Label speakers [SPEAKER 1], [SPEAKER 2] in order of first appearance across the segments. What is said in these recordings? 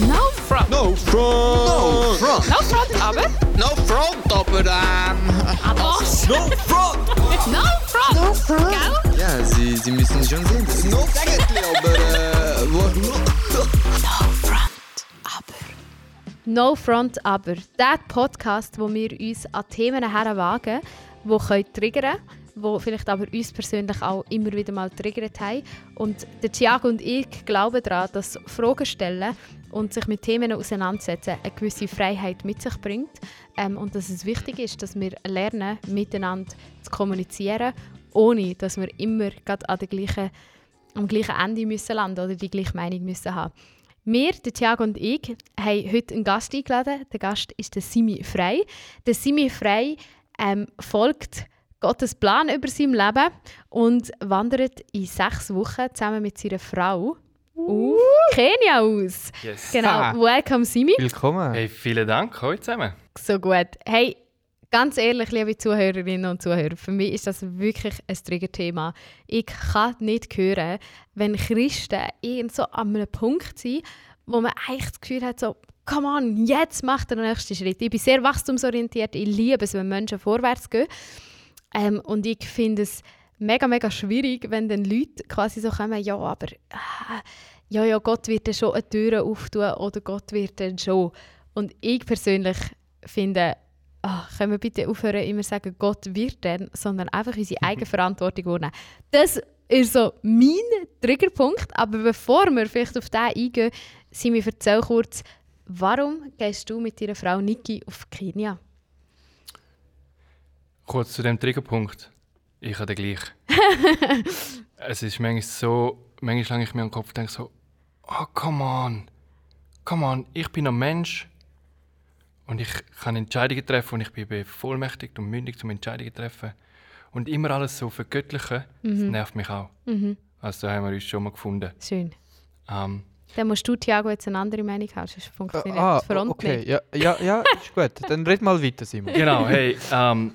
[SPEAKER 1] No front.
[SPEAKER 2] No front!
[SPEAKER 3] No front!
[SPEAKER 1] No front, aber.
[SPEAKER 3] No front, aber ähm...
[SPEAKER 1] Aber.
[SPEAKER 2] No front!
[SPEAKER 1] No front. No front. Gell?
[SPEAKER 2] Ja, Sie, Sie müssen schon sehen, das
[SPEAKER 3] No eigentlich, aber äh...
[SPEAKER 1] No front, aber.
[SPEAKER 4] No Front aber. Der Podcast, wo wir uns an Themen herwagen, die können triggern können, die vielleicht aber uns persönlich auch immer wieder mal triggert haben. Und der Thiago und ich glauben daran, dass Fragen stellen und sich mit Themen auseinandersetzen eine gewisse Freiheit mit sich bringt. Ähm, und dass es wichtig ist, dass wir lernen, miteinander zu kommunizieren, ohne dass wir immer gerade an der gleichen, am gleichen Ende müssen landen oder die gleiche Meinung müssen haben. Wir, der Thiago und ich, haben heute einen Gast eingeladen. Der Gast ist der Simi Frei. Der Simi Frei ähm, folgt Gottes Plan über sein Leben und wandert in sechs Wochen zusammen mit seiner Frau auf Kenia aus.
[SPEAKER 5] Yes.
[SPEAKER 4] Genau.
[SPEAKER 6] Ah.
[SPEAKER 4] Welcome, Simi.
[SPEAKER 6] Willkommen.
[SPEAKER 5] Hey, vielen Dank heute zusammen.
[SPEAKER 4] So gut. Hey, ganz ehrlich, liebe Zuhörerinnen und Zuhörer, für mich ist das wirklich ein Triggerthema. Ich kann nicht hören, wenn Christen irgend so an einem Punkt sind, wo man eigentlich das Gefühl hat, so, come on, jetzt macht der nächste Schritt. Ich bin sehr wachstumsorientiert, ich liebe es, wenn Menschen vorwärts gehen. Ähm, und ich finde es mega, mega schwierig, wenn dann Leute quasi so kommen, ja, aber ah, ja, ja, Gott wird dann schon eine Tür auftun oder Gott wird dann schon. Und ich persönlich finde, ah, können wir bitte aufhören, immer zu sagen, Gott wird dann, sondern einfach unsere eigene Verantwortung wahrnehmen. Das ist so mein Triggerpunkt. Aber bevor wir vielleicht auf den eingehen, sind wir erzähl kurz, warum gehst du mit deiner Frau Niki auf Kenia?
[SPEAKER 5] Kurz zu dem Triggerpunkt. Ich habe den gleich. es ist manchmal so, manchmal lange ich mir am Kopf und denke so, oh, come on, come on, ich bin ein Mensch und ich kann Entscheidungen treffen und ich bin bevollmächtigt und mündig zum Entscheidungen treffen. Und immer alles so vergöttlichen, das nervt mich auch. Also da haben wir uns schon mal gefunden.
[SPEAKER 4] Schön.
[SPEAKER 5] Ähm,
[SPEAKER 4] Dann musst du, Thiago, jetzt eine andere Meinung haben, sonst funktioniert
[SPEAKER 6] ah,
[SPEAKER 4] das Front
[SPEAKER 6] okay.
[SPEAKER 4] nicht.
[SPEAKER 6] Ja, ja, ja, ist gut. Dann red mal weiter, Simon.
[SPEAKER 5] Genau, hey, ähm,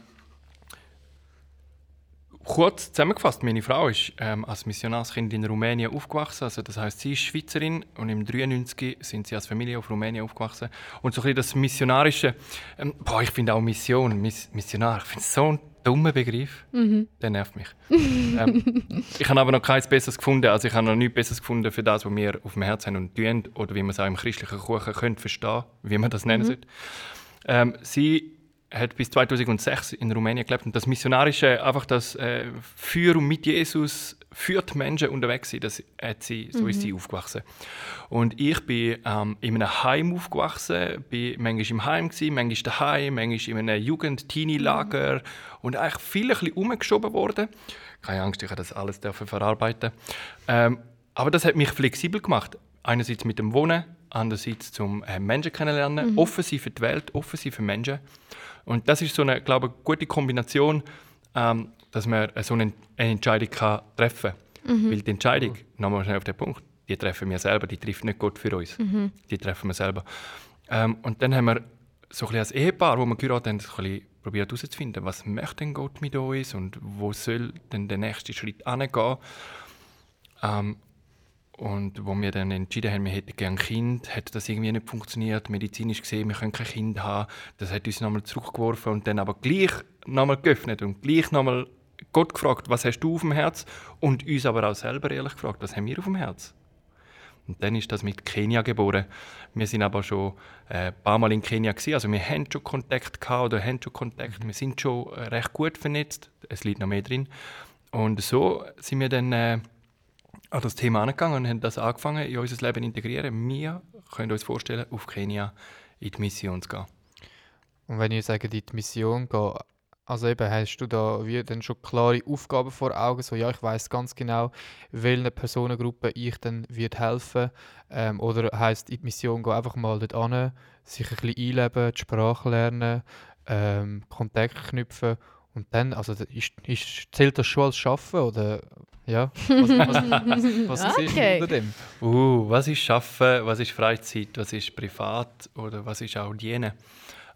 [SPEAKER 5] kurz zusammengefasst, meine Frau ist ähm, als Missionarskind in Rumänien aufgewachsen, also das heißt, sie ist Schweizerin und im 93 sind sie als Familie auf Rumänien aufgewachsen. Und so ein bisschen das Missionarische, ähm, boah, ich finde auch Mission, Miss, Missionar, ich finde es so ein dummer Begriff, der nervt mich. ähm, ich habe aber noch keins Besseres gefunden, also ich habe noch nichts Besseres gefunden für das, was wir auf dem Herzen haben und tun, oder wie man es auch im christlichen Kuchen könnte verstehen, wie man das nennen sollte. Ähm, sie hat bis 2006 in Rumänien gelebt und das Missionarische, einfach das äh, für und mit Jesus führt Menschen unterwegs sein, das hat sie, so ist sie aufgewachsen. Und ich bin ähm, in einem Heim aufgewachsen, bin manchmal im Heim gewesen, manchmal daheim, manchmal in einem Jugend-Teenie-Lager und eigentlich viel ein bisschen umgeschoben worden. Keine Angst, ich habe das alles dürfen verarbeiten. Ähm, aber das hat mich flexibel gemacht. Einerseits mit dem Wohnen, andererseits zum äh, Menschen kennenlernen, offen sein für die Welt, offen sein für Menschen. Und das ist so eine, glaube ich, gute Kombination, ähm, dass man so eine, eine Entscheidung kann treffen kann. Weil die Entscheidung, nochmal schnell auf den Punkt, die treffen wir selber, die trifft nicht Gott für uns. Die treffen wir selber. Ähm, und dann haben wir so ein bisschen als Ehepaar, wo wir geheiratet haben, so ein bisschen probiert herauszufinden, was möchte denn Gott mit uns und wo soll denn der nächste Schritt hingehen. Ähm, und wo wir dann entschieden haben, wir hätten gerne ein Kind, hat das irgendwie nicht funktioniert, medizinisch gesehen, wir können kein Kind haben. Das hat uns nochmal zurückgeworfen und dann aber gleich nochmal geöffnet und gleich nochmal Gott gefragt, was hast du auf dem Herz? Und uns aber auch selber ehrlich gefragt, was haben wir auf dem Herz? Und dann ist das mit Kenia geboren. Wir sind aber schon äh, ein paar Mal in Kenia gewesen. Also wir haben schon Kontakt gehabt oder haben schon Kontakt. Wir sind schon äh, recht gut vernetzt. Es liegt noch mehr drin. Und so sind wir dann äh, an das Thema angegangen und haben das angefangen in unser Leben integrieren. Wir können uns vorstellen, auf Kenia in die Mission zu gehen.
[SPEAKER 6] Und wenn ihr sagt, in die Mission gehen, also eben, hast du da wie dann schon klare Aufgaben vor Augen, so ja, ich weiß ganz genau, welchen Personengruppen ich dann wird helfen ähm, oder heißt in die Mission gehen, einfach mal dort an, sich ein bisschen einleben, die Sprache lernen, ähm, Kontakt knüpfen und dann, also ist, ist, zählt das schon als Schaffen oder ja, was, was, was ist
[SPEAKER 4] Okay.
[SPEAKER 6] unter dem?
[SPEAKER 5] Uh, was ist Schaffen, was ist Freizeit, was ist privat oder was ist auch Dienen?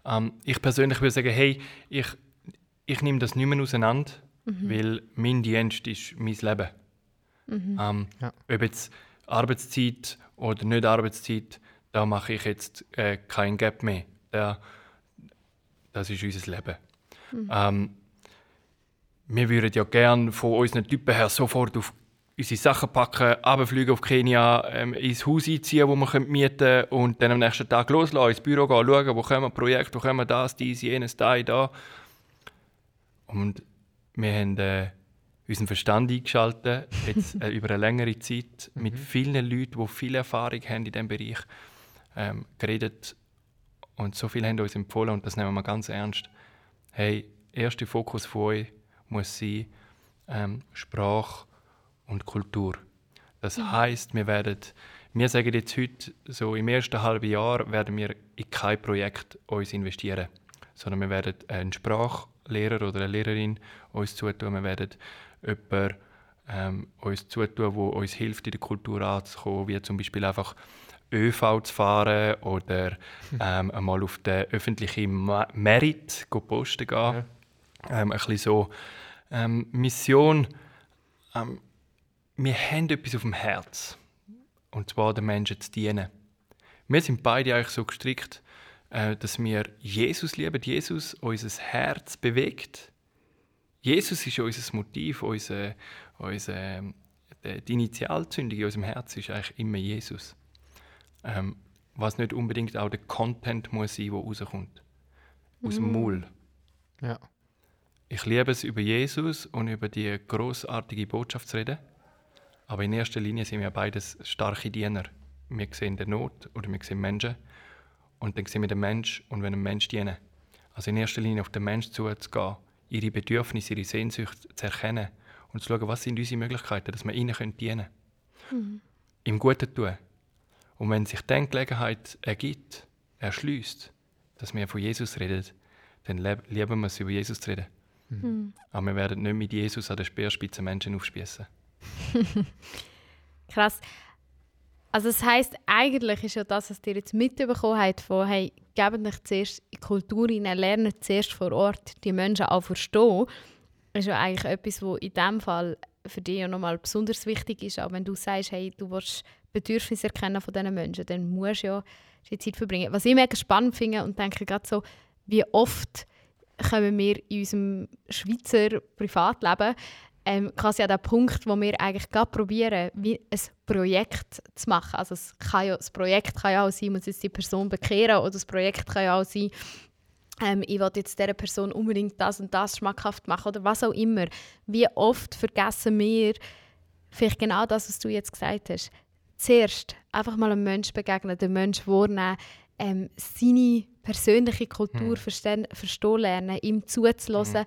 [SPEAKER 5] Ähm, ich persönlich würde sagen, hey, ich, ich nehme das nicht mehr auseinander, weil mein Dienst ist mein Leben. Ähm,
[SPEAKER 6] Ja.
[SPEAKER 5] Ob jetzt Arbeitszeit oder nicht Arbeitszeit, da mache ich jetzt äh, kein Gap mehr. Da, das ist unser Leben. Ähm, wir würden ja gerne von unseren Typen her sofort auf unsere Sachen packen, runterfliegen auf Kenia, ähm, ins Haus einziehen, das wir mieten können und dann am nächsten Tag loslassen, ins Büro gehen, schauen, wo kommen Projekte, wo kommen das, dies, jenes, da, da. Und wir haben äh, unseren Verstand eingeschaltet, jetzt äh, über eine längere Zeit, mit vielen Leuten, die viel Erfahrung haben in diesem Bereich, ähm, geredet und so viele haben uns empfohlen und das nehmen wir ganz ernst. Hey, erster Fokus von euch muss sein ähm, Sprache und Kultur. Das heißt, wir werden, wir sagen jetzt heute, so im ersten halben Jahr werden wir in kein Projekt uns investieren, sondern wir werden einen Sprachlehrer oder eine Lehrerin uns zutun, wir werden jemanden ähm, uns zutun, der uns hilft, in der Kultur anzukommen, wie zum Beispiel einfach ÖV zu fahren oder ähm, einmal auf den öffentlichen Merit posten gehen. Ähm, ein bisschen so ähm, Mission. Ähm, wir haben etwas auf dem Herz. Und zwar den Menschen zu dienen. Wir sind beide eigentlich so gestrickt, äh, dass wir Jesus lieben, Jesus unser Herz bewegt. Jesus ist unser Motiv, unser, unser, ähm, die Initialzündung in unserem Herz ist eigentlich immer Jesus. Ähm, was nicht unbedingt auch der Content muss sein, der rauskommt. Aus dem Maul.
[SPEAKER 6] Ja.
[SPEAKER 5] Ich liebe es, über Jesus und über die großartige Botschaft zu reden. Aber in erster Linie sind wir beides starke Diener. Wir sehen die Not oder wir sehen Menschen. Und dann sehen wir den Mensch und wenn ein Mensch dienen. Also in erster Linie auf den Menschen zuzugehen, ihre Bedürfnisse, ihre Sehnsucht zu erkennen und zu schauen, was sind unsere Möglichkeiten, dass wir ihnen können dienen können. Im Guten tun. Und wenn sich dann Gelegenheit ergibt, erschließt, dass wir von Jesus reden, dann lieben wir es, über Jesus zu reden. Aber wir werden nicht mit Jesus an der Speerspitze Menschen aufspießen.
[SPEAKER 4] Krass. Also das heißt eigentlich ist ja das, was ihr jetzt mitbekommen habt, von hey, gebt nicht zuerst in die Kultur hinein, lernt zuerst vor Ort die Menschen auch verstehen, ist ja eigentlich etwas, was in diesem Fall für dich ja nochmal besonders wichtig ist. Auch wenn du sagst, hey, du willst Bedürfnisse erkennen von diesen Menschen, dann musst du ja die Zeit verbringen. Was ich mega spannend finde und denke gerade so, wie oft kommen wir in unserem Schweizer Privatleben ähm, quasi an den Punkt, wo wir eigentlich gerade probieren, wie ein Projekt zu machen. Also es kann ja, das Projekt kann ja auch sein, muss jetzt die Person bekehren oder das Projekt kann ja auch sein, ähm, ich will jetzt dieser Person unbedingt das und das schmackhaft machen oder was auch immer. Wie oft vergessen wir vielleicht genau das, was du jetzt gesagt hast. Zuerst einfach mal einem Menschen begegnen, den Menschen wahrnehmen, ähm, seine persönliche Kultur verstehen, verstehen lernen, ihm zuzulassen,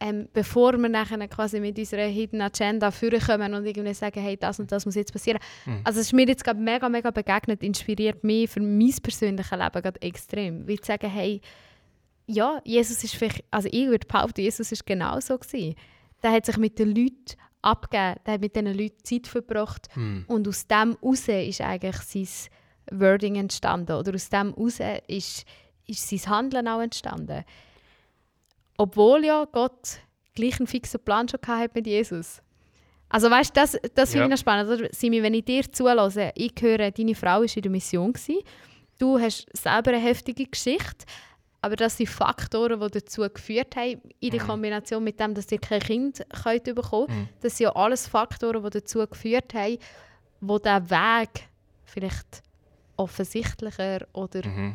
[SPEAKER 4] ähm, bevor wir nachher quasi mit unserer Hidden Agenda vorkommen und irgendwie sagen, hey, das und das muss jetzt passieren. Also es ist mir jetzt gerade mega, mega begegnet, inspiriert mich für mein persönliches Leben gerade extrem. Wie zu sagen, hey, ja, Jesus ist vielleicht, also ich würde behaupten, Jesus ist genau so gewesen. Der hat sich mit den Leuten abgegeben, der hat mit diesen Leuten Zeit verbracht und aus dem heraus ist eigentlich sein Wording entstanden oder aus dem heraus ist, ist sein Handeln auch entstanden. Obwohl ja Gott gleich einen fixen Plan schon hatte mit Jesus. Also weißt du, das, das finde ich noch spannend. Oder? Simi, wenn ich dir zulasse, ich höre, deine Frau war in der Mission. Gewesen. Du hast selber eine heftige Geschichte, aber das sind Faktoren, die dazu geführt haben, in der Kombination mit dem, dass ihr kein Kind könnt bekommen könnt. Das sind ja alles Faktoren, die dazu geführt haben, wo der Weg vielleicht offensichtlicher oder
[SPEAKER 5] Mhm.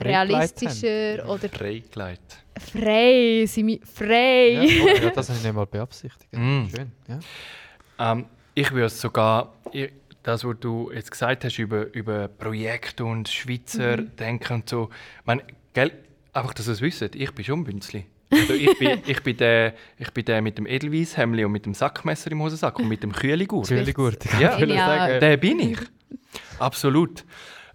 [SPEAKER 4] Realistischer oder
[SPEAKER 5] Freigelegt.
[SPEAKER 4] frei, Simi, frei.
[SPEAKER 6] haben. Ja, oh, ja, das habe ich nicht mal beabsichtigt.
[SPEAKER 5] Mm.
[SPEAKER 6] Schön. Ja.
[SPEAKER 5] Ähm, ich würde sogar, ich, das, was du jetzt gesagt hast über, über Projekte und Schweizer Denken und so, ich meine, gell, einfach, dass ihr es wisst, ich bin schon Bünzli. Also ich, bin, ich, bin der, ich bin der mit dem Edelweisshemli und mit dem Sackmesser im Hosensack und mit dem Kühligurt.
[SPEAKER 6] Kühligurt.
[SPEAKER 5] Ja,
[SPEAKER 6] sagen.
[SPEAKER 5] Der bin ich. Absolut.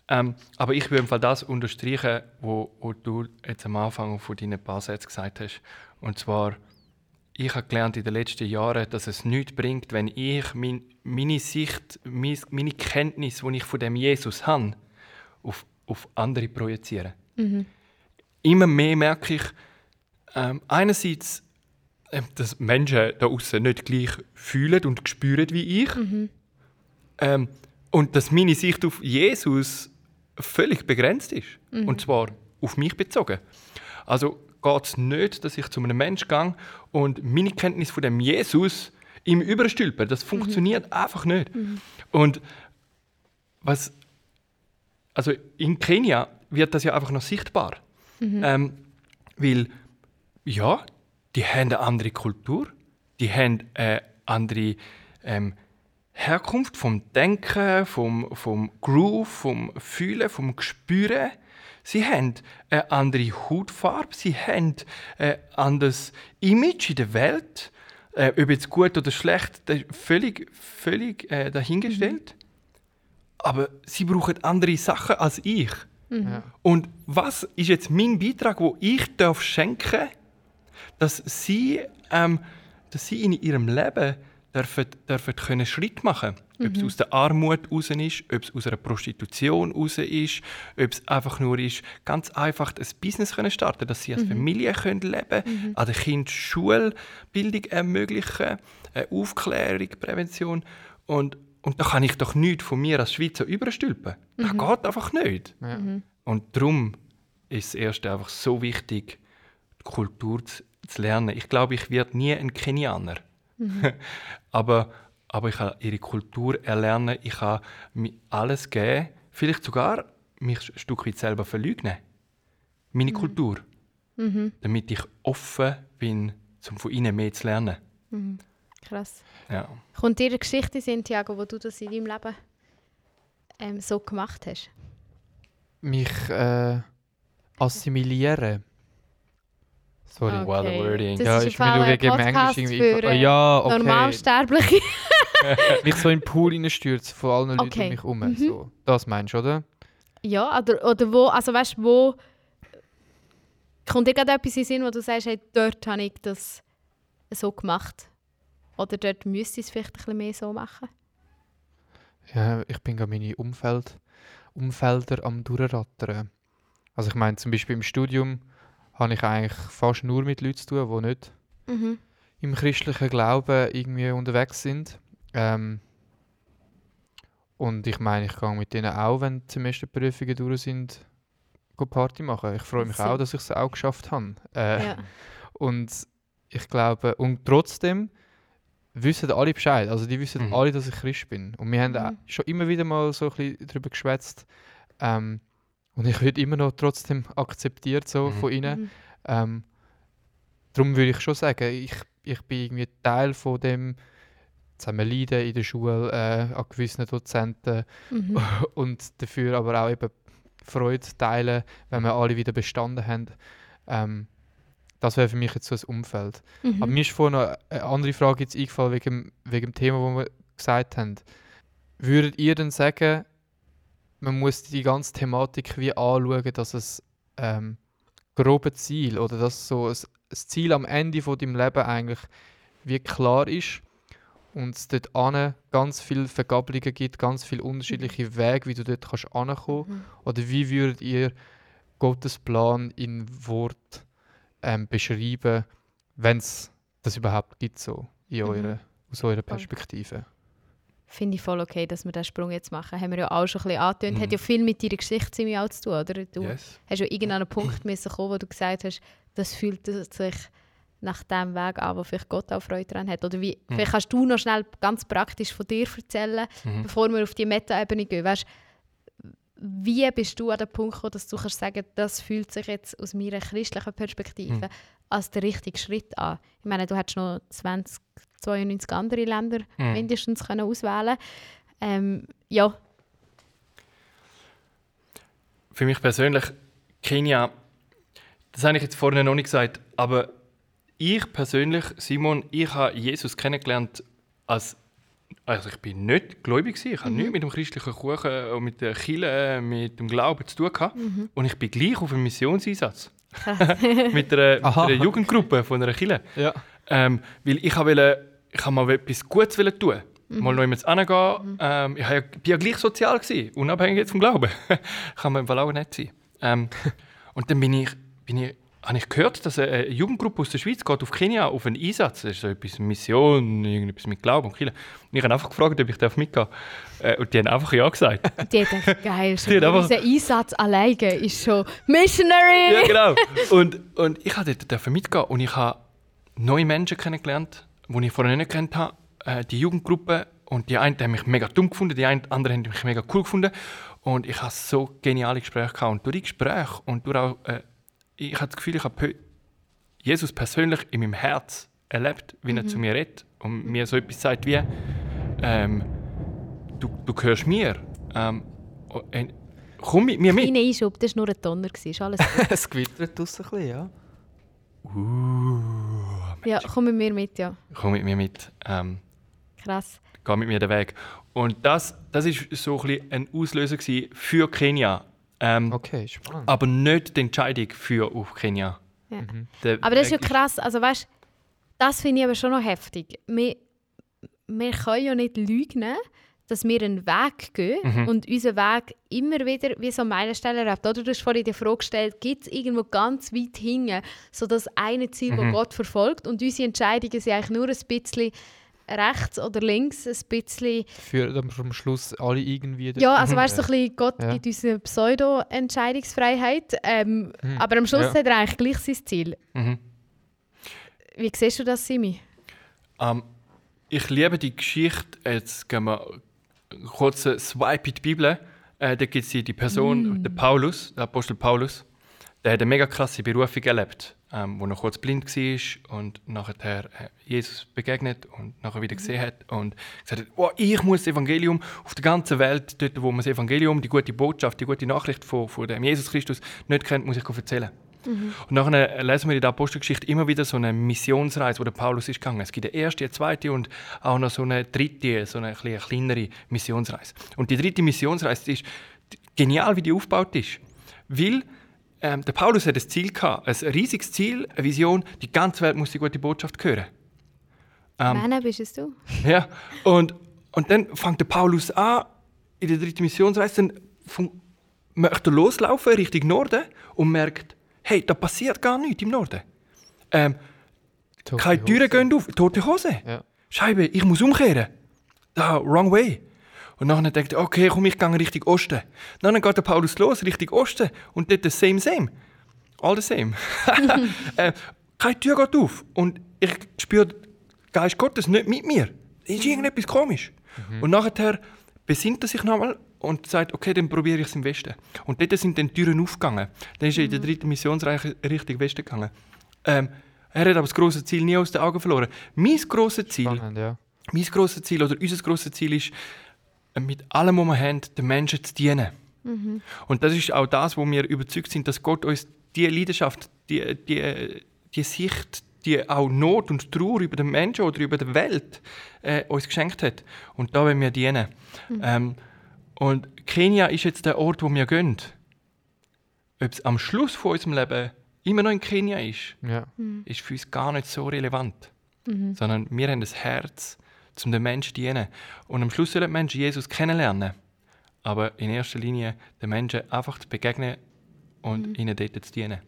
[SPEAKER 5] Ähm, aber ich würde im Fall das unterstreichen, wo, wo du jetzt am Anfang von deinen paar Sätzen gesagt hast. Und zwar, ich habe gelernt in den letzten Jahren, dass es nichts bringt, wenn ich mein, meine Sicht, mein, meine Kenntnis, die ich von dem Jesus habe, auf, auf andere projiziere. Immer mehr merke ich, ähm, einerseits, ähm, dass Menschen da außen nicht gleich fühlen und spüren wie ich. Ähm, und dass meine Sicht auf Jesus völlig begrenzt ist. Und zwar auf mich bezogen. Also geht es nicht, dass ich zu einem Menschen gehe und meine Kenntnis von dem Jesus ihm überstülpe. Das funktioniert einfach nicht. Und was, also in Kenia wird das ja einfach noch sichtbar. Ähm, weil, ja, die haben eine andere Kultur, die haben eine andere ähm, Herkunft vom Denken, vom, vom Groove, vom Fühlen, vom Gespüren. Sie haben eine andere Hautfarbe, sie haben ein anderes Image in der Welt. Äh, ob jetzt gut oder schlecht, das ist völlig, völlig äh, dahingestellt. Aber sie brauchen andere Sachen als ich.
[SPEAKER 6] Ja.
[SPEAKER 5] Und was ist jetzt mein Beitrag, wo ich darf schenken, dass sie, ähm, dass sie in ihrem Leben dürfen, dürfen können Schritt machen, ob es aus der Armut raus ist, ob es aus einer Prostitution raus ist, ob es einfach nur ist, ganz einfach ein Business können starten, dass sie als Familie können leben, an den Kindern Schulbildung ermöglichen, Aufklärung, Prävention und und da kann ich doch nichts von mir als Schweizer überstülpen. Das geht einfach nicht.
[SPEAKER 6] Ja.
[SPEAKER 5] Und darum ist das Erste einfach so wichtig, die Kultur zu, zu lernen. Ich glaube, ich werde nie ein Kenianer. aber, aber ich habe ihre Kultur erlernen, ich habe mir alles geben, vielleicht sogar mich ein Stück weit selber verleugnen. Meine Kultur. Damit ich offen bin, um von ihnen mehr zu lernen.
[SPEAKER 4] Krass.
[SPEAKER 5] Ja.
[SPEAKER 4] Kommt dir eine Geschichte Thiago, wo du das in deinem Leben ähm, so gemacht hast?
[SPEAKER 6] Mich äh, assimilieren. Sorry.
[SPEAKER 4] Okay.
[SPEAKER 5] Wild wording.
[SPEAKER 4] Das
[SPEAKER 6] ja,
[SPEAKER 4] ist
[SPEAKER 6] mir nur
[SPEAKER 4] Podcast
[SPEAKER 6] Englisch irgendwie.
[SPEAKER 4] für,
[SPEAKER 6] Ah,
[SPEAKER 4] äh,
[SPEAKER 6] ja, okay.
[SPEAKER 4] Normalsterbliche.
[SPEAKER 6] Mich so in den Pool reinstürzen von allen Leuten
[SPEAKER 4] Okay.
[SPEAKER 6] um mich herum.
[SPEAKER 4] Mhm.
[SPEAKER 6] So. Das meinst du, oder?
[SPEAKER 4] ja, oder, oder wo, also weißt du, wo kommt dir gerade etwas in den Sinn, wo du sagst, hey, dort habe ich das so gemacht? Oder dort müsste ich es vielleicht ein bisschen mehr so machen?
[SPEAKER 6] Ja, ich bin gerade meine Umfeld, Umfelder am durchrattern. Also ich meine, zum Beispiel im Studium habe ich eigentlich fast nur mit Leuten zu tun, die nicht
[SPEAKER 4] Mhm.
[SPEAKER 6] im christlichen Glauben irgendwie unterwegs sind. Ähm, und ich meine, ich gehe mit denen auch, wenn die Semesterprüfungen durch sind, go Party machen. Ich freue mich auch, dass ich es auch geschafft habe. Äh,
[SPEAKER 4] Ja.
[SPEAKER 6] Und ich glaube, und trotzdem wissen alle Bescheid. Also die wissen
[SPEAKER 5] Mhm.
[SPEAKER 6] alle, dass ich Christ bin. Und wir haben
[SPEAKER 4] Mhm.
[SPEAKER 6] auch schon immer wieder mal so ein bisschen darüber geschwätzt. Ähm, und ich werde immer noch trotzdem akzeptiert so
[SPEAKER 5] Mhm.
[SPEAKER 6] von ihnen.
[SPEAKER 4] Mhm.
[SPEAKER 6] Ähm, darum würde ich schon sagen, ich, ich bin irgendwie Teil von dem zusammen leiden in der Schule äh, an gewissen Dozenten
[SPEAKER 4] Mhm.
[SPEAKER 6] und dafür aber auch eben Freude teilen, wenn wir alle wieder bestanden haben. Ähm, das wäre für mich jetzt so ein Umfeld.
[SPEAKER 4] Mhm.
[SPEAKER 6] Aber mir ist vorhin noch eine andere Frage jetzt eingefallen wegen, dem- wegen dem Thema, wo wir gesagt haben. Würdet ihr denn sagen, man muss die ganze Thematik wie anschauen, dass es ähm, grobe Ziel oder dass so ein, ein Ziel am Ende von deinem Leben eigentlich wie klar ist und es dort ane ganz viele Vergabelungen gibt, ganz viele unterschiedliche Wege, wie du dort kannst ankommen
[SPEAKER 4] Mhm.
[SPEAKER 6] oder wie würdet ihr Gottes Plan in Wort ähm, beschreiben, wenn es das überhaupt gibt, so in
[SPEAKER 4] Mhm.
[SPEAKER 6] eurer, aus eurer Perspektive?
[SPEAKER 4] Finde ich voll okay, dass wir diesen Sprung jetzt machen. Haben wir ja auch schon ein bisschen angetönt.
[SPEAKER 5] Mhm.
[SPEAKER 4] Hat ja viel mit deiner Geschichte ziemlich auch zu tun, oder? Du
[SPEAKER 5] Yes.
[SPEAKER 4] hast ja irgendeinen Punkt müssen kommen, wo du gesagt hast, das fühlt sich nach dem Weg an, wo vielleicht Gott auch Freude daran hat. Oder wie, vielleicht kannst du noch schnell ganz praktisch von dir erzählen,
[SPEAKER 5] Mhm.
[SPEAKER 4] bevor wir auf die Meta-Ebene gehen. Weißt, wie bist du an den Punkt gekommen, dass du kannst sagen, das fühlt sich jetzt aus meiner christlichen Perspektive
[SPEAKER 5] Mhm.
[SPEAKER 4] als der richtige Schritt an? Ich meine, du hättest noch 20, 92 andere Länder
[SPEAKER 5] Mhm.
[SPEAKER 4] mindestens können auswählen ähm, Ja,
[SPEAKER 5] Für mich persönlich, Kenia, das habe ich jetzt vorhin noch nicht gesagt, aber ich persönlich, Simon, ich habe Jesus kennengelernt als also ich bin nicht gläubig ich habe nichts mit dem christlichen Kuchen und mit der Kirche, mit dem Glauben zu tun gehabt. und ich bin gleich auf einem Missionseinsatz mit einer, mit einer Jugendgruppe von einer Kirche.
[SPEAKER 6] Ja.
[SPEAKER 5] Ähm, weil ich wollte, ich habe mal etwas Gutes tun. Mal noch jemand angehen. Ähm, ich war ja, gleich sozial, gewesen, unabhängig jetzt vom Glauben. Kann man im Fall auch nicht sein. Ähm, und dann bin ich, bin ich habe ich gehört, dass eine Jugendgruppe aus der Schweiz geht auf Kenia auf einen Einsatz. Das ist so etwas Mission, irgendetwas mit Glauben und Kirche. Und ich habe einfach gefragt, ob ich darf mitgehen darf. Äh, und die haben einfach ja gesagt.
[SPEAKER 4] Die gedacht, geil, schon
[SPEAKER 5] Die einfach-
[SPEAKER 4] dieser Einsatz alleine ist schon Missionary!
[SPEAKER 5] ja, genau. Und, und ich durfte dort mitgehen und ich habe neue Menschen kennengelernt, die ich vorher nicht kennt habe. Äh, die Jugendgruppe und die einen haben mich mega dumm gefunden, die einen- anderen haben mich mega cool gefunden. Und ich habe so geniale Gespräche gehabt. Und durch die Gespräche und durch auch, äh, ich habe das Gefühl, ich habe Jesus persönlich in meinem Herz erlebt, wie er zu mir redet und mir so etwas sagt wie, ähm, du, du gehörst mir. Ähm, äh, komm mit mir mit.
[SPEAKER 4] Kleiner Einschub, das war nur ein Donner. Ist alles gut.
[SPEAKER 6] es gewittert draussen ein bisschen, ja.
[SPEAKER 4] Ja, komm mit mir mit, ja.
[SPEAKER 5] Komm mit mir mit. Ähm,
[SPEAKER 4] Krass.
[SPEAKER 5] geh mit mir den Weg. Und das, das ist so ein, bisschen ein Auslöser für Kenia. Ähm,
[SPEAKER 6] Okay, spannend.
[SPEAKER 5] Aber nicht die Entscheidung für auf Kenia.
[SPEAKER 4] Ja.
[SPEAKER 5] Der
[SPEAKER 4] Aber das ist ja krass. Also weißt, das finde ich aber schon noch heftig. Wir, wir können ja nicht lügen, dass wir einen Weg gehen
[SPEAKER 5] Mhm.
[SPEAKER 4] und unser Weg immer wieder wie so Meilensteine erlebt. Oder du hast vorhin die Frage gestellt, gibt es irgendwo ganz weit hinten so das eine Ziel,
[SPEAKER 5] Mhm.
[SPEAKER 4] das Gott verfolgt und unsere Entscheidungen sind eigentlich nur ein bisschen rechts oder links, ein bisschen
[SPEAKER 6] Für dann am Schluss alle irgendwie...
[SPEAKER 4] ja, also weißt du, so ein bisschen, Gott
[SPEAKER 6] Ja.
[SPEAKER 4] gibt uns eine Pseudo-Entscheidungsfreiheit, ähm,
[SPEAKER 6] Hm,
[SPEAKER 4] aber am Schluss
[SPEAKER 6] ja.
[SPEAKER 4] hat er eigentlich gleich sein Ziel.
[SPEAKER 5] Mhm.
[SPEAKER 4] Wie siehst du das, Simi?
[SPEAKER 5] Ähm, ich liebe die Geschichte. Jetzt gehen wir kurz einen Swipe in die Bibel. Äh, da gibt es die Person, der Paulus, der Apostel Paulus. Der hat eine mega krasse Berufung erlebt, ähm, wo er kurz blind war und nachher äh, Jesus begegnet und nachher wieder gesehen hat und gesagt hat, oh, ich muss das Evangelium auf der ganzen Welt, dort wo man das Evangelium, die gute Botschaft, die gute Nachricht von, von dem Jesus Christus nicht kennt, muss ich erzählen. Und nachher lesen wir in der Apostelgeschichte immer wieder so eine Missionsreise, wo der Paulus ist gegangen. Es gibt eine erste, eine zweite und auch noch so eine dritte, so eine, ein bisschen kleinere Missionsreise. Und die dritte Missionsreise ist genial, wie die aufgebaut ist. Weil ähm, der Paulus hat ein Ziel gehabt, ein riesiges Ziel, eine Vision, die ganze Welt muss die gute Botschaft hören. Ähm,
[SPEAKER 4] Männer bist es du?
[SPEAKER 5] ja, und, und dann fängt der Paulus an, in der dritten Missionsreise, dann möchte er loslaufen Richtung Norden und merkt, hey, da passiert gar nichts im Norden. Ähm, keine Türen gehen auf, tote Hose.
[SPEAKER 6] Ja.
[SPEAKER 5] Scheibe, ich muss umkehren. Da, wrong way. Und dann denkt er, okay, komm, ich gehe Richtung Osten. Dann geht der Paulus los, Richtung Osten. Und dort das same, same. All the same. äh, keine Tür geht auf. Und ich spüre den Geist Gottes nicht mit mir. Es ist irgendetwas komisch. Und nachher besinnt er sich nochmal und sagt, okay, dann probiere ich es im Westen. Und dort sind dann die Türen aufgegangen. Dann ist er in der dritten Missionsreihe Richtung Westen gegangen. Ähm, er hat aber das große Ziel nie aus den Augen verloren. Mein grosses Ziel
[SPEAKER 6] Spannend, ja.
[SPEAKER 5] mein grosses Ziel oder unser grosses Ziel ist, äh, mit allem, was wir haben, den Menschen zu dienen. Und das ist auch das, wo wir überzeugt sind, dass Gott uns die Leidenschaft, die, die, die Sicht, die auch Not und Trauer über den Menschen oder über die Welt äh, uns geschenkt hat. Und da wollen wir dienen. Ähm, und Kenia ist jetzt der Ort, wo wir gehen. Ob es am Schluss von unserem Leben immer noch in Kenia ist,
[SPEAKER 6] ja.
[SPEAKER 5] ist für uns gar nicht so relevant. Sondern wir haben das Herz, um den Menschen zu dienen. Und am Schluss sollen die Menschen Jesus kennenlernen. Aber in erster Linie den Menschen einfach zu begegnen und ihnen dort zu dienen.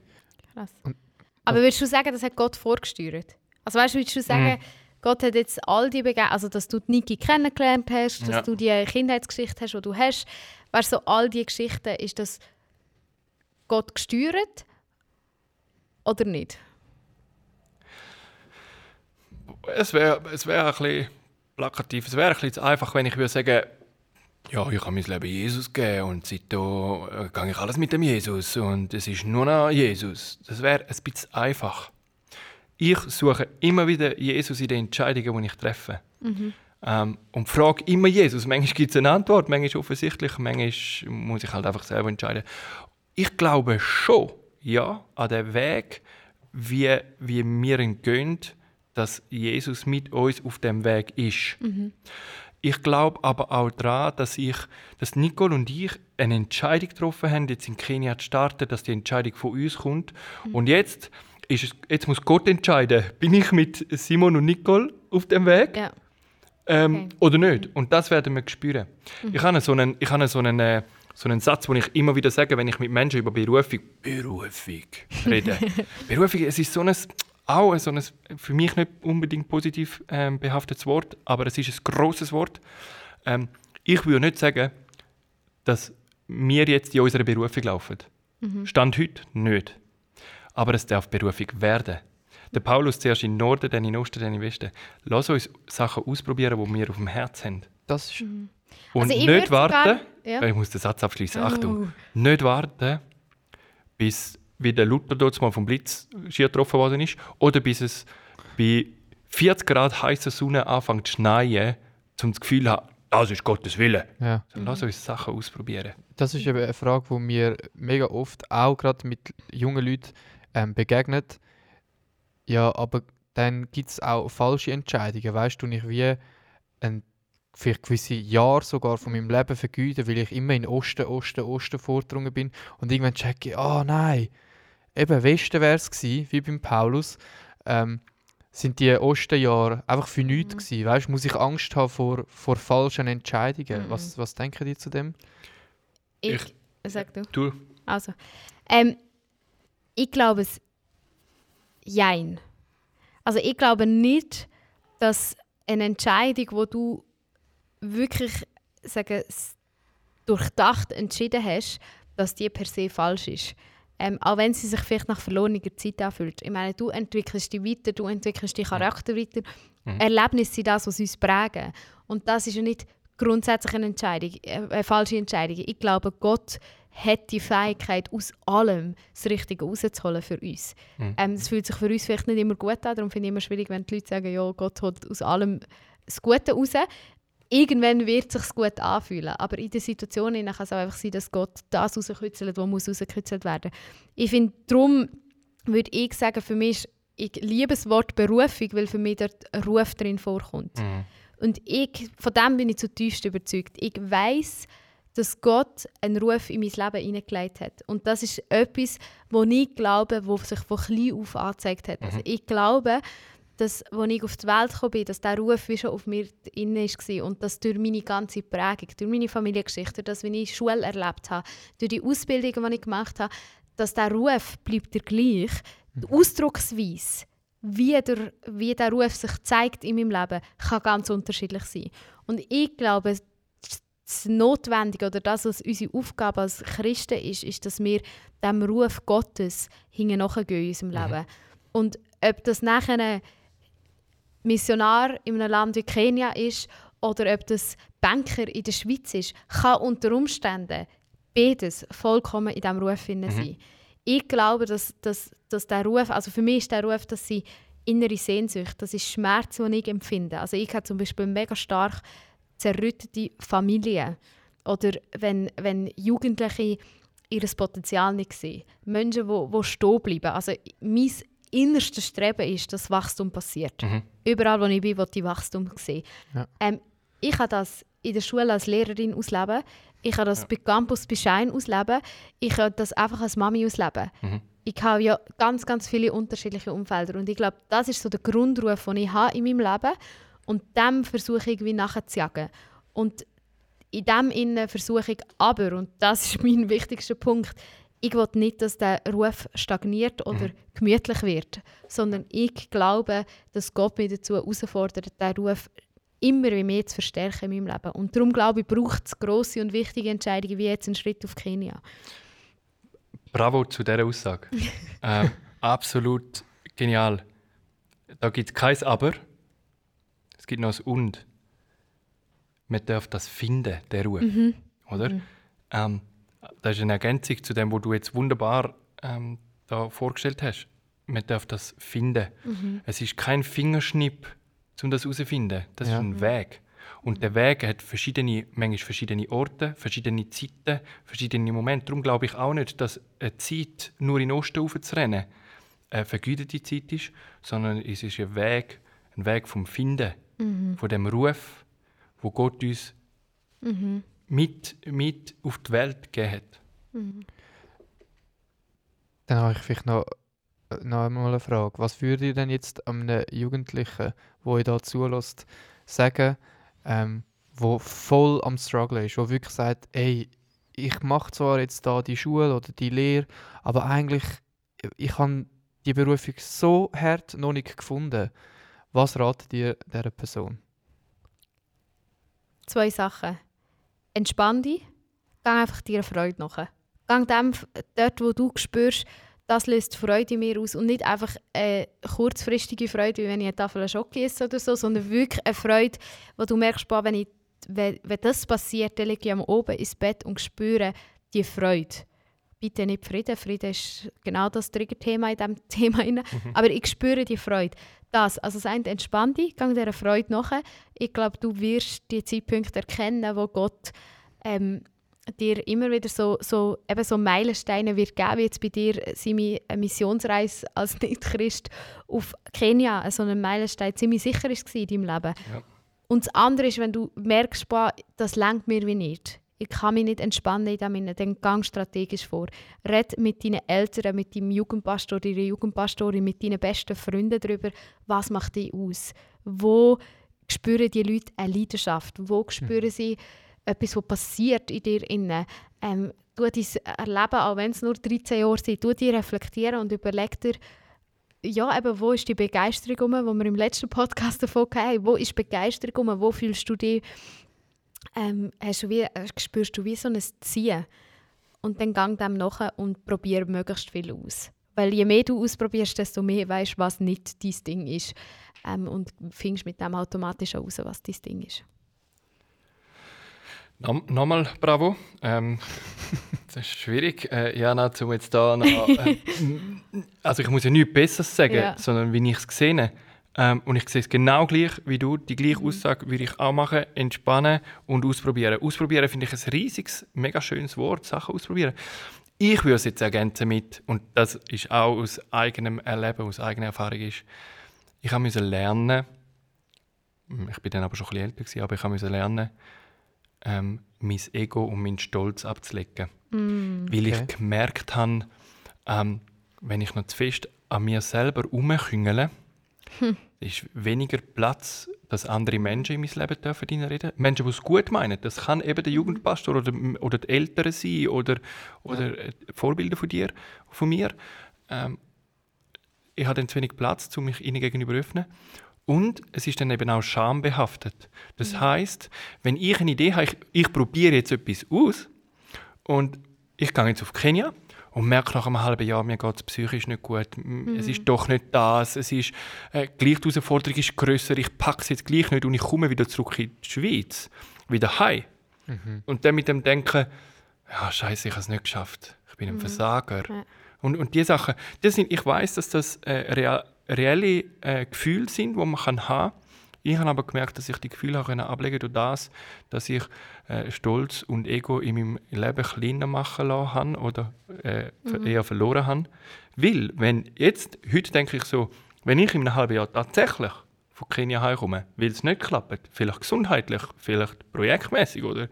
[SPEAKER 4] Krass. Aber würdest du sagen, das hat Gott vorgesteuert? Also weißt du, würdest du
[SPEAKER 5] Mhm.
[SPEAKER 4] Gott hat jetzt all die Begegnungen, also dass du die Niki kennengelernt hast, dass
[SPEAKER 5] Ja.
[SPEAKER 4] du die Kindheitsgeschichte hast, die du hast, weißt du, so all die Geschichten, ist das Gott gesteuert oder nicht?
[SPEAKER 5] Es wäre es wär ein bisschen plakativ. Es wäre ein bisschen zu einfach, wenn ich würde sagen, ja, ich habe mein Leben Jesus gegeben und seitdem äh, gehe ich alles mit dem Jesus und es ist nur noch Jesus. Das wäre ein bisschen einfach. Ich suche immer wieder Jesus in den Entscheidungen, die ich treffe. Ähm, und frage immer Jesus. Manchmal gibt es eine Antwort, manchmal offensichtlich, manchmal muss ich halt einfach selber entscheiden. Ich glaube schon, ja, an den Weg, wie, wie wir ihn gehen, dass Jesus mit uns auf dem Weg ist. Ich glaube aber auch daran, dass, ich, dass Nicole und ich eine Entscheidung getroffen haben, jetzt in Kenia zu starten, dass die Entscheidung von uns kommt. Und jetzt, ist jetzt muss Gott entscheiden, bin ich mit Simon und Nicole auf dem Weg
[SPEAKER 4] Ja.
[SPEAKER 5] ähm,
[SPEAKER 4] Okay.
[SPEAKER 5] oder nicht? Und das werden wir spüren. Ich habe so einen, ich habe so einen, äh, so ein Satz, den ich immer wieder sage, wenn ich mit Menschen über Berufung, Berufung rede. Berufung, es ist so ein, auch so ein, für mich nicht unbedingt positiv ähm, behaftetes Wort, aber es ist ein grosses Wort. Ähm, ich würde nicht sagen, dass wir jetzt in unserer Berufung laufen. Stand heute nicht. Aber es darf Berufung werden. Der Paulus zuerst in den Norden, dann in Osten, dann in Westen. Lass uns Sachen ausprobieren, die wir auf dem Herz haben.
[SPEAKER 6] Das ist,
[SPEAKER 5] Und
[SPEAKER 4] Also ich
[SPEAKER 5] nicht
[SPEAKER 4] würd sogar-
[SPEAKER 5] warten,
[SPEAKER 4] ja.
[SPEAKER 5] ich muss den Satz abschließen. Achtung, nicht warten, bis wie der Luther dort mal vom Blitz schier getroffen worden ist, oder bis es bei 40 Grad heißer Sonne anfängt zu schneien, um das Gefühl zu haben, das ist Gottes Wille.
[SPEAKER 6] ja.
[SPEAKER 5] Dann lass uns Sachen ausprobieren.
[SPEAKER 6] Das ist eben eine Frage, die mir mega oft auch gerade mit jungen Leuten ähm, begegnet. Ja, aber dann gibt es auch falsche Entscheidungen. Weißt du, ich wie ein vielleicht gewisse Jahre sogar von meinem Leben vergeuden, weil ich immer in Osten, Osten, Osten vorgedrungen bin und irgendwann checke ich, ah nein, eben Westen wäre es gewesen, wie beim Paulus, ähm, sind die Ostenjahre einfach für nichts
[SPEAKER 4] Mhm.
[SPEAKER 6] gewesen. Weißt, muss ich Angst haben vor, vor falschen Entscheidungen?
[SPEAKER 4] Mhm.
[SPEAKER 6] Was, was denken die zu dem?
[SPEAKER 4] Ich, sag du.
[SPEAKER 5] Du,
[SPEAKER 4] Also, ähm, ich glaube es, jein. Also ich glaube nicht, dass eine Entscheidung, wo du wirklich sagen, durchdacht entschieden hast, dass die per se falsch ist. Ähm, auch wenn sie sich vielleicht nach verlorener Zeit anfühlt. Ich meine, du entwickelst dich weiter, du entwickelst deinen Charakter weiter. Erlebnisse sind das, was uns prägen. Und das ist ja nicht grundsätzlich eine Entscheidung, äh, eine falsche Entscheidung. Ich glaube, Gott hat die Fähigkeit, aus allem das Richtige rauszuholen für uns. Ähm, das fühlt sich für uns vielleicht nicht immer gut an, darum finde ich immer schwierig, wenn die Leute sagen, ja, Gott holt aus allem das Gute raus. Irgendwann wird es sich gut anfühlen, aber in der Situation kann es auch einfach sein, dass Gott das rauskützelt, was muss rausgekützelt werden. Ich finde, darum würde ich sagen, für mich ist, ich liebe das Wort Berufung, weil für mich dort ein Ruf drin vorkommt. Und ich, von dem bin ich zutiefst überzeugt. Ich weiß, dass Gott einen Ruf in mein Leben hineingelegt hat. Und das ist etwas, wo ich glaube, wo sich von klein auf angezeigt hat. Also ich glaube, dass, als ich auf die Welt gekommen bin, dass dieser Ruf wie schon auf mir innen war und dass durch meine ganze Prägung, durch meine Familiengeschichte, durch das, wie ich Schule erlebt habe, durch die Ausbildung, die ich gemacht habe, dass der Ruf bleibt der gleich. Die Ausdrucksweise, wie der, wie der Ruf sich zeigt in meinem Leben, kann ganz unterschiedlich sein. Und ich glaube, das Notwendige oder das, was unsere Aufgabe als Christen ist, ist, dass wir dem Ruf Gottes nachgehen in unserem Leben. Und ob das nachher ein Missionar in einem Land wie Kenia ist oder ob das Banker in der Schweiz ist, kann unter Umständen beides vollkommen in diesem Ruf mhm. sein. Ich glaube, dass, dass, dass der Ruf, also für mich ist der Ruf, dass sie innere Sehnsucht, das ist Schmerz, den ich empfinde. Also ich habe zum Beispiel mega stark zerrüttete Familien oder wenn, wenn Jugendliche ihr Potenzial nicht sehen. Menschen, die, die stehen bleiben. Also mein innerstes Streben ist, dass Wachstum passiert. Überall, wo ich bin, will ich Wachstum sehen.
[SPEAKER 6] Ja.
[SPEAKER 4] Ähm, ich habe das in der Schule als Lehrerin ausleben. Ich habe das bei Campus bei Schein ausleben. Ich habe das einfach als Mami ausleben. Ich habe ja ganz, ganz viele unterschiedliche Umfelder. Und ich glaube, das ist so der Grundruf, den ich habe in meinem Leben. Und dem versuche ich irgendwie nachzujagen. Und in dem Innen versuche ich aber, und das ist mein wichtigster Punkt, ich will nicht, dass der Ruf stagniert oder gemütlich wird, sondern ich glaube, dass Gott mich dazu herausfordert, den Ruf immer wie mehr zu verstärken in meinem Leben. Und darum glaube ich, braucht es grosse und wichtige Entscheidungen, wie jetzt ein Schritt auf Kenia.
[SPEAKER 5] Bravo zu dieser Aussage. ähm, absolut genial. Da gibt es kein Aber. Es gibt noch ein Und. Man darf das finden, der Ruf. Oder? Ähm, das ist eine Ergänzung zu dem, was du jetzt wunderbar ähm, da vorgestellt hast. Man darf das finden. Es ist kein Fingerschnipp, um das herauszufinden. Das
[SPEAKER 6] Ja.
[SPEAKER 5] ist ein Weg. Und der Weg hat verschiedene, manchmal verschiedene Orte, verschiedene Zeiten, verschiedene Momente. Darum glaube ich auch nicht, dass eine Zeit nur in den Osten raufzurennen eine vergütete Zeit ist, sondern es ist ein Weg, ein Weg vom Finden, von dem Ruf, wo Gott uns mit, mit auf die Welt gegeben hat.
[SPEAKER 6] Dann habe ich vielleicht noch, noch einmal eine Frage. Was würdet ihr denn jetzt einem Jugendlichen, wo ihr da zulässt, sagen, ähm, wo voll am Struggle ist, wo wirklich sagt, ey, ich mache zwar jetzt da die Schule oder die Lehre, aber eigentlich, ich habe die Berufung so hart noch nicht gefunden. Was ratet ihr dieser Person?
[SPEAKER 4] Zwei Sachen. Entspann dich, geh einfach dir Freude nach. Geh dem, dort, wo du spürst, das löst Freude in mir aus. Und nicht einfach eine kurzfristige Freude, wie wenn ich eine Tafel Schoki esse oder so, sondern wirklich eine Freude, wo du merkst, boah, wenn, ich, wenn, wenn das passiert, dann liege ich oben ins Bett und spüre die Freude. Bitte nicht Frieden. Frieden ist genau das Triggerthema in diesem Thema. rein. Aber ich spüre die Freude. Das, also das eine, entspann dich, geh dieser Freude nach. Ich glaube, du wirst die Zeitpunkte erkennen, wo Gott ähm, dir immer wieder so, so, eben so Meilensteine wird geben, wie jetzt bei dir seine Missionsreise als Nicht-Christ auf Kenia, so ein Meilenstein ziemlich sicher war in deinem Leben.
[SPEAKER 5] Ja.
[SPEAKER 4] Und das andere ist, wenn du merkst, boah, das lenkt mir wie nicht. Ich kann mich nicht entspannen in dem Sinne, dann gang strategisch vor. Red mit deinen Eltern, mit deinem Jugendpastor, deiner Jugendpastorin, mit deinen besten Freunden darüber, was macht dich aus. Wo spüren die Leute eine Leidenschaft? Wo spüren sie etwas, was passiert in dir innen? Ähm, du dein Erleben, auch wenn es nur 13 Jahre sind, du dir reflektieren und überleg dir, ja, eben, wo ist die Begeisterung wo wir im letzten Podcast davon hatten, wo ist Begeisterung wo fühlst du dich, ähm, hast du wie, äh, spürst du wie so ein Ziehen. Und dann gang dem nach und probier möglichst viel aus. Weil je mehr du ausprobierst, desto mehr weißt du, was nicht dein Ding ist. Ähm, und findest mit dem automatisch auch raus, was dein Ding ist.
[SPEAKER 5] No, nochmal bravo. Ähm, das ist schwierig, äh, Jana, um jetzt da noch, äh, Also ich muss ja nichts Besseres sagen,
[SPEAKER 4] Ja.
[SPEAKER 5] sondern wie ich es sehe. Ähm, und ich sehe es genau gleich wie du. Die gleiche Aussage würde ich auch machen. Entspannen und ausprobieren. Ausprobieren finde ich ein riesiges, mega schönes Wort, Sachen ausprobieren. Ich würde es jetzt ergänzen mit, und das ist auch aus eigenem Erleben, aus eigener Erfahrung, ist, ich musste lernen, ich bin dann aber schon ein bisschen älter, gewesen, aber ich musste lernen, ähm, mein Ego und meinen Stolz abzulegen. Weil
[SPEAKER 6] Okay.
[SPEAKER 5] ich gemerkt habe, ähm, wenn ich noch zu fest an mir selber herumküngele, ist weniger Platz, dass andere Menschen in mein Leben dürfen reinreden. Menschen, die es gut meinen. Das kann eben der Jugendpastor oder, oder die Eltern sein oder, oder äh, Vorbilder von dir, von mir. Ähm, ich habe dann zu wenig Platz, um mich ihnen gegenüber zu öffnen. Und es ist dann eben auch schambehaftet. Das heißt, wenn ich eine Idee habe, ich, ich probiere jetzt etwas aus und ich gehe jetzt auf Kenia und merke nach einem halben Jahr, mir geht es psychisch nicht gut. M- Es ist doch nicht das. Es ist, äh, gleich die Herausforderung ist grösser. Ich packe es jetzt gleich nicht und ich komme wieder zurück in die Schweiz. Wieder heim. Und dann mit dem Denken, ja, scheiße, ich habe es nicht geschafft. Ich bin ein Versager.
[SPEAKER 4] Ja.
[SPEAKER 5] Und, und die Sachen, das sind, ich weiß, dass das äh, real, reelle äh, Gefühle sind, die man kann haben kann. Ich habe aber gemerkt, dass ich die Gefühle auch ablegen durch das, dass ich äh, Stolz und Ego in meinem Leben kleiner machen lassen habe oder äh, ver- eher verloren habe. Weil, wenn jetzt, heute denke ich so, wenn ich in einem halben Jahr tatsächlich von Kenia heimkomme, weil es nicht klappt, vielleicht gesundheitlich, vielleicht projektmäßig oder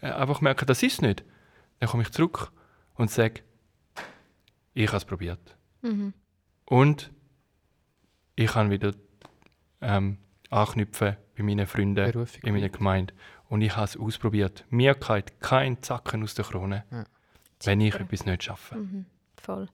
[SPEAKER 5] äh, einfach merke, das ist nicht, dann komme ich zurück und sage, ich habe es probiert. Und ich kann wieder ähm, anknüpfen bei meinen Freunden
[SPEAKER 6] Berufung.
[SPEAKER 5] in meiner Gemeinde. Und ich habe es ausprobiert. Mir geht kein Zacken aus der Krone,
[SPEAKER 6] Ja.
[SPEAKER 5] wenn ich etwas nicht schaffe.
[SPEAKER 4] Voll.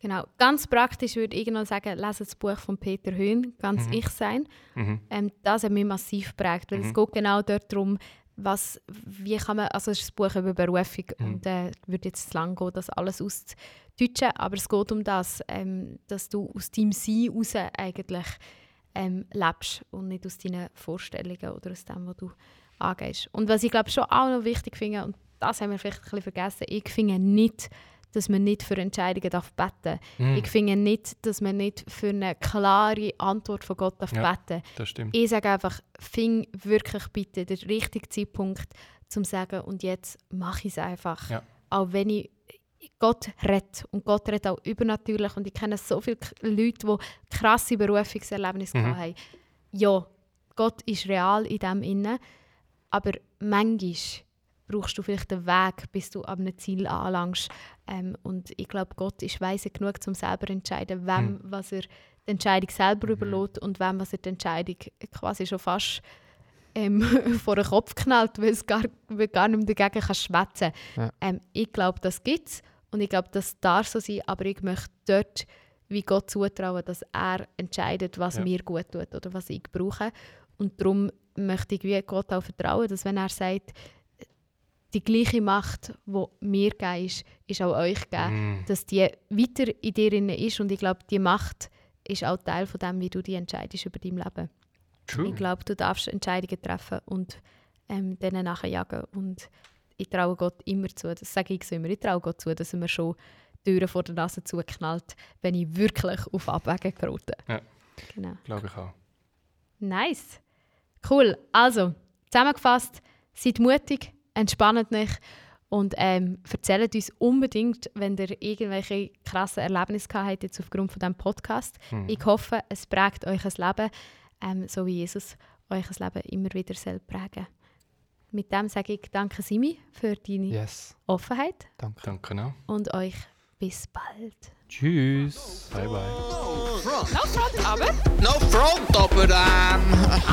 [SPEAKER 4] Genau. Ganz praktisch würde ich noch sagen, lese das Buch von Peter Höhn, «Ganz ich sein».
[SPEAKER 5] Mhm.
[SPEAKER 4] Ähm, das hat mich massiv geprägt, weil es geht genau dort darum, was, wie kann man, also es ist ein Buch über Berufung und äh, würde jetzt zu lang gehen, das alles auszudeutschen, aber es geht um das, ähm, dass du aus deinem Sein heraus eigentlich ähm, lebst und nicht aus deinen Vorstellungen oder aus dem, was du angehst. Und was ich glaube schon auch noch wichtig finde, und das haben wir vielleicht ein bisschen vergessen, ich finde nicht, dass man nicht für Entscheidungen darf beten
[SPEAKER 5] Mhm.
[SPEAKER 4] Ich finde nicht, dass man nicht für eine klare Antwort von Gott darf
[SPEAKER 5] Ja.
[SPEAKER 4] beten
[SPEAKER 5] Das stimmt.
[SPEAKER 4] ich sage einfach, fing wirklich bitte den richtigen Zeitpunkt zum sagen und jetzt mache ich es einfach.
[SPEAKER 5] Ja.
[SPEAKER 4] Auch wenn ich Gott redet und Gott redet auch übernatürlich und ich kenne so viele Leute, die krasse Berufungserlebnisse
[SPEAKER 5] Mhm.
[SPEAKER 4] haben. Ja, Gott ist real in dem inne, aber manchmal brauchst du vielleicht einen Weg, bis du an einem Ziel anlangst. Ähm, und ich glaube, Gott ist weise genug, um selber zu entscheiden, wem was er die Entscheidung selber überlässt und wem was er die Entscheidung quasi schon fast ähm, vor den Kopf knallt, weil es gar, weil gar nicht mehr dagegen kann schwätzen
[SPEAKER 6] Ja.
[SPEAKER 4] ähm, Ich glaube, das gibt es und ich glaube, das darf so sein, aber ich möchte dort wie Gott zutrauen, dass er entscheidet, was
[SPEAKER 5] Ja.
[SPEAKER 4] mir gut tut oder was ich brauche. Und darum möchte ich wie Gott auch vertrauen, dass wenn er sagt, die gleiche Macht, die mir gegeben ist, ist auch euch gegeben
[SPEAKER 5] Mm.
[SPEAKER 4] dass die weiter in dir ist und ich glaube, die Macht ist auch Teil von dem, wie du die entscheidest über dein Leben.
[SPEAKER 5] True.
[SPEAKER 4] Ich glaube, du darfst Entscheidungen treffen und ähm, denen nachjagen und ich traue Gott immer zu, das sage ich so immer, ich traue Gott zu, dass er mir schon Türen vor der Nase zuknallt, wenn ich wirklich auf Abwägen gerate.
[SPEAKER 5] Ja.
[SPEAKER 4] Genau.
[SPEAKER 5] Glaube ich auch.
[SPEAKER 4] Nice. Cool. Also, zusammengefasst, seid mutig, entspannt euch und ähm, erzählt uns unbedingt, wenn ihr irgendwelche krassen Erlebnisse gehabt habt, jetzt aufgrund von diesem Podcast.
[SPEAKER 5] Hm.
[SPEAKER 4] Ich hoffe, es prägt euch ein Leben, ähm, so wie Jesus euch ein Leben immer wieder soll prägen Mit dem sage ich danke Simi für deine
[SPEAKER 6] Yes,
[SPEAKER 4] Offenheit
[SPEAKER 6] danke.
[SPEAKER 5] Danke auch.
[SPEAKER 4] und euch bis bald.
[SPEAKER 6] Tschüss.
[SPEAKER 5] Bye bye.
[SPEAKER 3] No front.
[SPEAKER 1] No front, aber.
[SPEAKER 3] No front, aber ähm.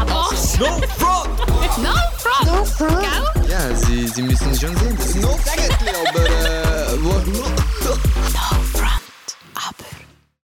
[SPEAKER 1] Was?
[SPEAKER 2] No front!
[SPEAKER 1] No front! Gell?
[SPEAKER 2] Ja, Sie, Sie müssen schon sehen, das
[SPEAKER 3] No Säckli, aber äh. Wo,